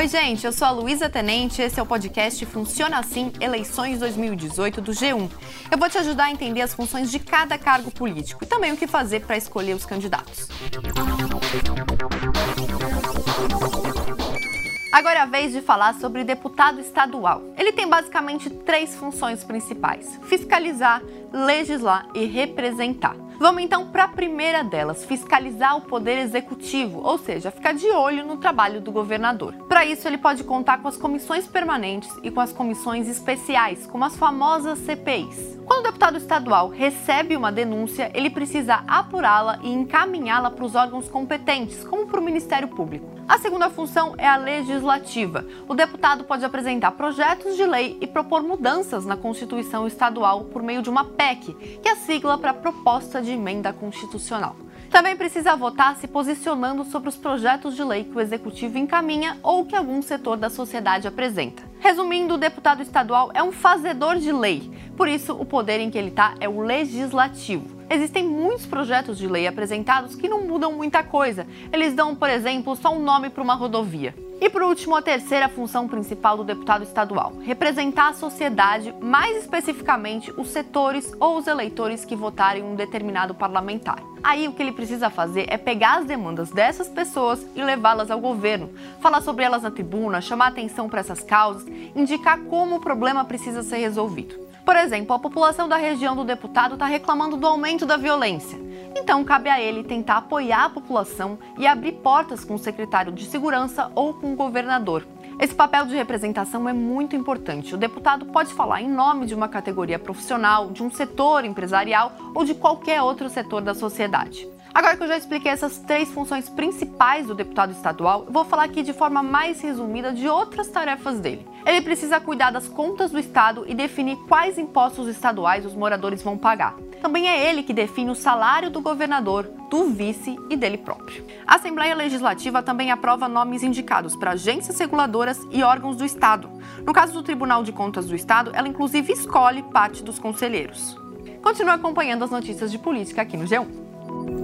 Oi, gente, eu sou a Luísa Tenente, esse é o podcast Funciona Assim Eleições 2018 do G1. Eu vou te ajudar a entender as funções de cada cargo político e também o que fazer para escolher os candidatos. Agora é a vez de falar sobre deputado estadual. Ele tem basicamente três funções principais: fiscalizar, legislar e representar. Vamos então para a primeira delas, fiscalizar o poder executivo, ou seja, ficar de olho no trabalho do governador. Para isso, ele pode contar com as comissões permanentes e com as comissões especiais, como as famosas CPIs. Quando o deputado estadual recebe uma denúncia, ele precisa apurá-la e encaminhá-la para os órgãos competentes, como para o Ministério Público. A segunda função é a legislativa. O deputado pode apresentar projetos de lei e propor mudanças na Constituição Estadual por meio de uma PEC, que é a sigla para Proposta de Emenda Constitucional. Também precisa votar se posicionando sobre os projetos de lei que o executivo encaminha ou que algum setor da sociedade apresenta. Resumindo, o deputado estadual é um fazedor de lei, por isso o poder em que ele está é o legislativo. Existem muitos projetos de lei apresentados que não mudam muita coisa. Eles dão, por exemplo, só um nome para uma rodovia. E por último, a terceira função principal do deputado estadual: representar a sociedade, mais especificamente os setores ou os eleitores que votarem um determinado parlamentar. Aí o que ele precisa fazer é pegar as demandas dessas pessoas e levá-las ao governo, falar sobre elas na tribuna, chamar atenção para essas causas, indicar como o problema precisa ser resolvido. Por exemplo, a população da região do deputado está reclamando do aumento da violência. Então, cabe a ele tentar apoiar a população e abrir portas com o secretário de segurança ou com o governador. Esse papel de representação é muito importante. O deputado pode falar em nome de uma categoria profissional, de um setor empresarial ou de qualquer outro setor da sociedade. Agora que eu já expliquei essas três funções principais do deputado estadual, vou falar aqui de forma mais resumida de outras tarefas dele. Ele precisa cuidar das contas do estado e definir quais impostos estaduais os moradores vão pagar. Também é ele que define o salário do governador, do vice e dele próprio. A Assembleia Legislativa também aprova nomes indicados para agências reguladoras e órgãos do Estado. No caso do Tribunal de Contas do Estado, ela inclusive escolhe parte dos conselheiros. Continue acompanhando as notícias de política aqui no G1.